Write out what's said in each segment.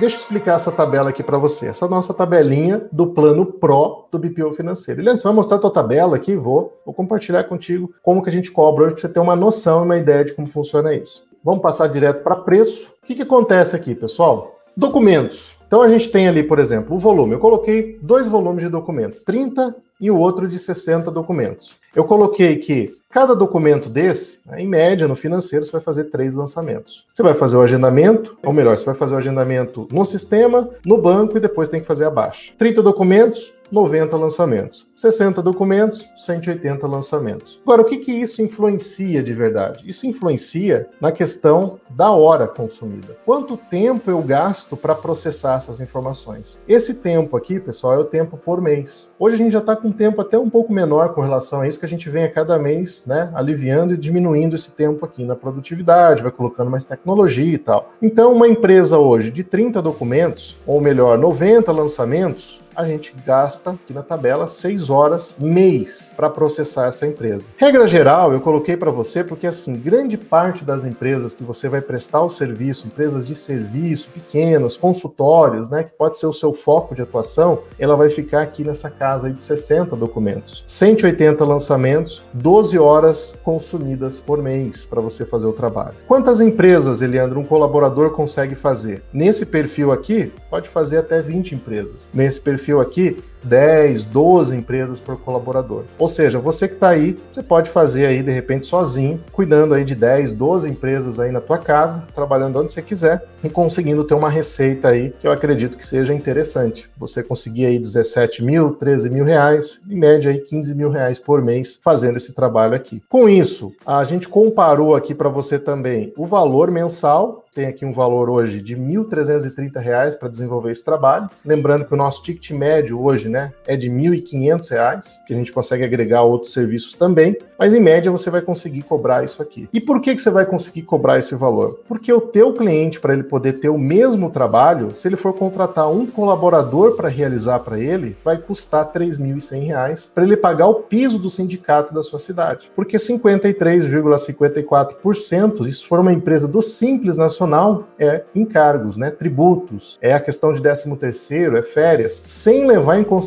Deixa eu explicar essa tabela aqui para você. Essa nossa tabelinha do plano Pro do BPO financeiro. Eliane, você vai mostrar a tua tabela aqui? Vou. Vou compartilhar contigo como que a gente cobra hoje para você ter uma noção e uma ideia de como funciona isso. Vamos passar direto para preço. O que, que acontece aqui, pessoal? Documentos. Então a gente tem ali, por exemplo, o volume. Eu coloquei dois volumes de documento, 30 e o outro de 60 documentos. Eu coloquei que cada documento desse, né, em média, no financeiro, você vai fazer três lançamentos. Você vai fazer o agendamento, ou melhor, você vai fazer o agendamento no sistema, no banco e depois tem que fazer a baixa. 30 documentos, 90 lançamentos. 60 documentos, 180 lançamentos. Agora, o que, que isso influencia de verdade? Isso influencia na questão da hora consumida. Quanto tempo eu gasto para processar essas informações? Esse tempo aqui, pessoal, é o tempo por mês. Hoje a gente já está com tempo até um pouco menor com relação a isso, que a gente vem a cada mês né, aliviando e diminuindo esse tempo aqui na produtividade, vai colocando mais tecnologia e tal. Então, uma empresa hoje de 30 documentos, ou melhor, 90 lançamentos, a gente gasta aqui na tabela 6 horas mês para processar essa empresa. Regra geral, eu coloquei para você porque assim, grande parte das empresas que você vai prestar o serviço, empresas de serviço, pequenas, consultórios, né, que pode ser o seu foco de atuação, ela vai ficar aqui nessa casa de 60 documentos. 180 lançamentos, 12 horas consumidas por mês para você fazer o trabalho. Quantas empresas, Eliandro, um colaborador consegue fazer? Nesse perfil aqui, pode fazer até 20 empresas. Nesse perfil perfil aqui 10, 12 empresas por colaborador. Ou seja, você que está aí, você pode fazer aí de repente sozinho, cuidando aí de 10, 12 empresas aí na tua casa, trabalhando onde você quiser e conseguindo ter uma receita aí que eu acredito que seja interessante. Você conseguir aí 17 mil, 13 mil reais, em média aí 15 mil reais por mês fazendo esse trabalho aqui. Com isso, a gente comparou aqui para você também o valor mensal tem aqui um valor hoje de R$ 1.330 para desenvolver esse trabalho. Lembrando que o nosso ticket médio hoje né, é de R$ 1.500, que a gente consegue agregar outros serviços também, mas em média você vai conseguir cobrar isso aqui. E por que, que você vai conseguir cobrar esse valor? Porque o teu cliente, para ele poder ter o mesmo trabalho, se ele for contratar um colaborador para realizar para ele, vai custar R$ 3.100 para ele pagar o piso do sindicato da sua cidade. Porque 53,54%, isso for uma empresa do Simples Nacional, é encargos, né, tributos, é a questão de 13 terceiro, é férias, sem levar em consideração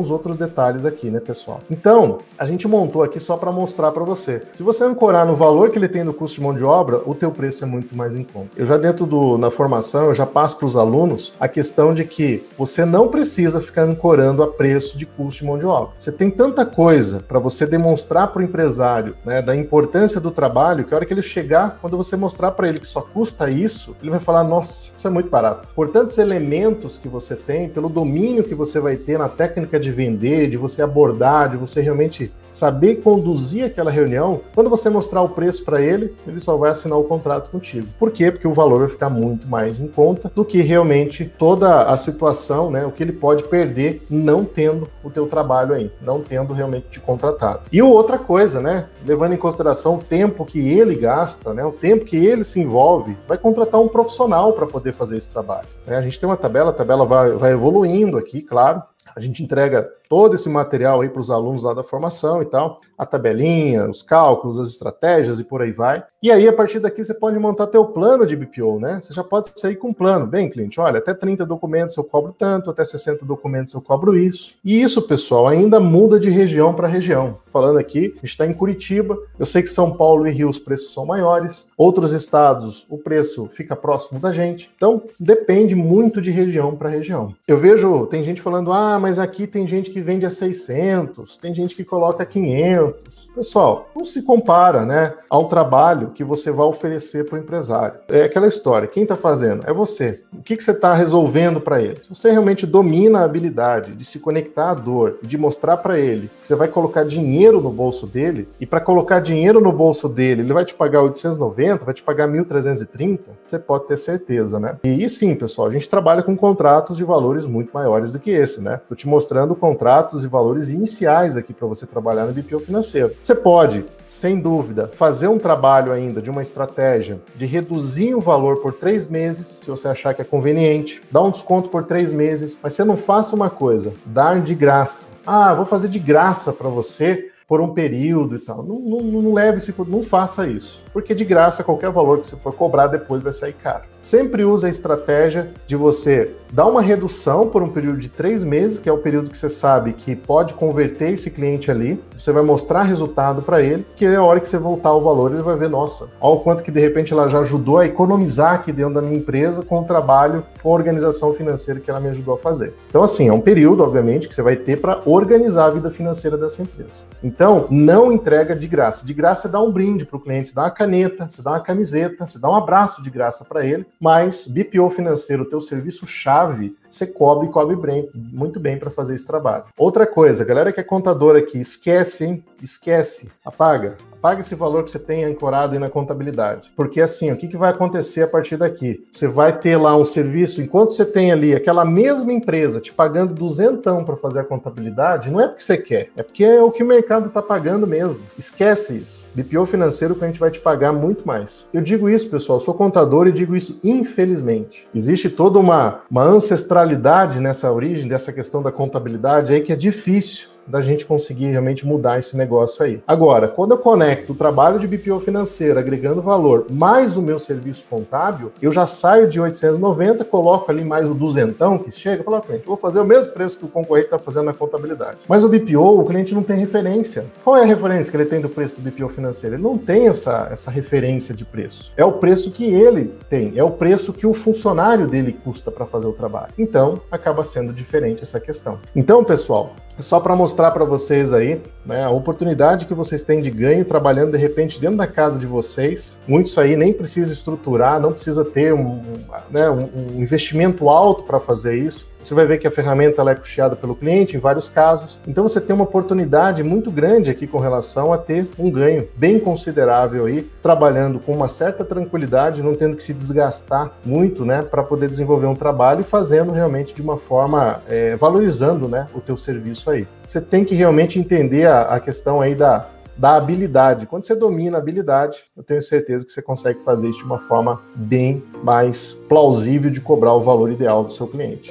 os outros detalhes aqui, né, pessoal? Então, a gente montou aqui só para mostrar para você. Se você ancorar no valor que ele tem no custo de mão de obra, o teu preço é muito mais em conta. Eu já dentro do na formação, eu já passo para os alunos a questão de que você não precisa ficar ancorando a preço de custo de mão de obra. Você tem tanta coisa para você demonstrar para o empresário, né, da importância do trabalho, que a hora que ele chegar, quando você mostrar para ele que só custa isso, ele vai falar: nossa, isso é muito barato. Por tantos elementos que você tem, pelo domínio que você vai ter na técnica de vender, de você abordar, de você realmente saber conduzir aquela reunião, quando você mostrar o preço para ele, ele só vai assinar o contrato contigo. Por quê? Porque o valor vai ficar muito mais em conta do que realmente toda a situação, né, o que ele pode perder não tendo o teu trabalho aí, não tendo realmente te contratado. E outra coisa, né, levando em consideração o tempo que ele gasta, né, o tempo que ele se envolve, vai contratar um profissional para poder fazer esse trabalho. Né? A gente tem uma tabela, a tabela vai, vai evoluindo aqui, claro, a gente entrega todo esse material aí para os alunos lá da formação e tal, a tabelinha, os cálculos, as estratégias e por aí vai. E aí, a partir daqui, você pode montar teu plano de BPO, né? Você já pode sair com um plano. Bem, cliente, olha, até 30 documentos eu cobro tanto, até 60 documentos eu cobro isso. E isso, pessoal, ainda muda de região para região. Falando aqui, a gente está em Curitiba, eu sei que São Paulo e Rio os preços são maiores, outros estados o preço fica próximo da gente. Então, depende muito de região para região. Eu vejo, tem gente falando, ah, mas aqui tem gente que que vende a 600, tem gente que coloca 500. Pessoal, não se compara, né, ao trabalho que você vai oferecer para o empresário. É aquela história, quem está fazendo? É você. O que, que você está resolvendo para ele? Se você realmente domina a habilidade de se conectar à dor, de mostrar para ele que você vai colocar dinheiro no bolso dele, e para colocar dinheiro no bolso dele, ele vai te pagar 890, vai te pagar 1.330, você pode ter certeza, né? E, e sim, pessoal, a gente trabalha com contratos de valores muito maiores do que esse, né? Tô te mostrando o contrato contratos e valores iniciais aqui para você trabalhar no BPO financeiro. Você pode, sem dúvida, fazer um trabalho ainda de uma estratégia de reduzir o valor por três meses, se você achar que é conveniente, dar um desconto por três meses, mas você não faça uma coisa, dar de graça. Ah, vou fazer de graça para você por um período e tal. Não, não, não leve esse, não faça isso, porque de graça qualquer valor que você for cobrar depois vai sair caro. Sempre use a estratégia de você dar uma redução por um período de três meses, que é o período que você sabe que pode converter esse cliente ali. Você vai mostrar resultado para ele, que é a hora que você voltar o valor, ele vai ver, nossa, olha o quanto que de repente ela já ajudou a economizar aqui dentro da minha empresa com o trabalho, com a organização financeira que ela me ajudou a fazer. Então, assim, é um período, obviamente, que você vai ter para organizar a vida financeira dessa empresa. Então, não entrega de graça. De graça é dar um brinde para o cliente, dá uma caneta, você dá uma camiseta, você dá um abraço de graça para ele, mas BPO financeiro, teu serviço-chave, você cobre e cobre bem, muito bem para fazer esse trabalho. Outra coisa, galera que é contadora aqui, esquece, hein? Esquece, apaga. Pague esse valor que você tem ancorado aí na contabilidade. Porque assim, o que, que vai acontecer a partir daqui? Você vai ter lá um serviço, enquanto você tem ali aquela mesma empresa te pagando duzentão para fazer a contabilidade, não é porque você quer, é porque é o que o mercado está pagando mesmo. Esquece isso. BPO financeiro que a gente vai te pagar muito mais. Eu digo isso, pessoal, sou contador e digo isso infelizmente. Existe toda uma, uma ancestralidade nessa origem dessa questão da contabilidade aí que é difícil da gente conseguir realmente mudar esse negócio aí. Agora, quando eu conecto o trabalho de BPO financeiro, agregando valor, mais o meu serviço contábil, eu já saio de 890, coloco ali mais o duzentão que chega, falo, cliente, vou fazer o mesmo preço que o concorrente está fazendo na contabilidade. Mas o BPO, o cliente não tem referência. Qual é a referência que ele tem do preço do BPO financeiro? Ele não tem essa, essa referência de preço. É o preço que ele tem, é o preço que o funcionário dele custa para fazer o trabalho. Então, acaba sendo diferente essa questão. Então, pessoal, só para mostrar para vocês aí né, a oportunidade que vocês têm de ganho trabalhando de repente dentro da casa de vocês. Muitos aí nem precisa estruturar, não precisa ter um, né, um, investimento alto para fazer isso. Você vai ver que a ferramenta é custeada pelo cliente em vários casos. Então você tem uma oportunidade muito grande aqui com relação a ter um ganho bem considerável aí, trabalhando com uma certa tranquilidade, não tendo que se desgastar muito, né, para poder desenvolver um trabalho e fazendo realmente de uma forma é, valorizando, né, o teu serviço aí. Você tem que realmente entender a, a questão aí da da habilidade. Quando você domina a habilidade, eu tenho certeza que você consegue fazer isso de uma forma bem mais plausível de cobrar o valor ideal do seu cliente.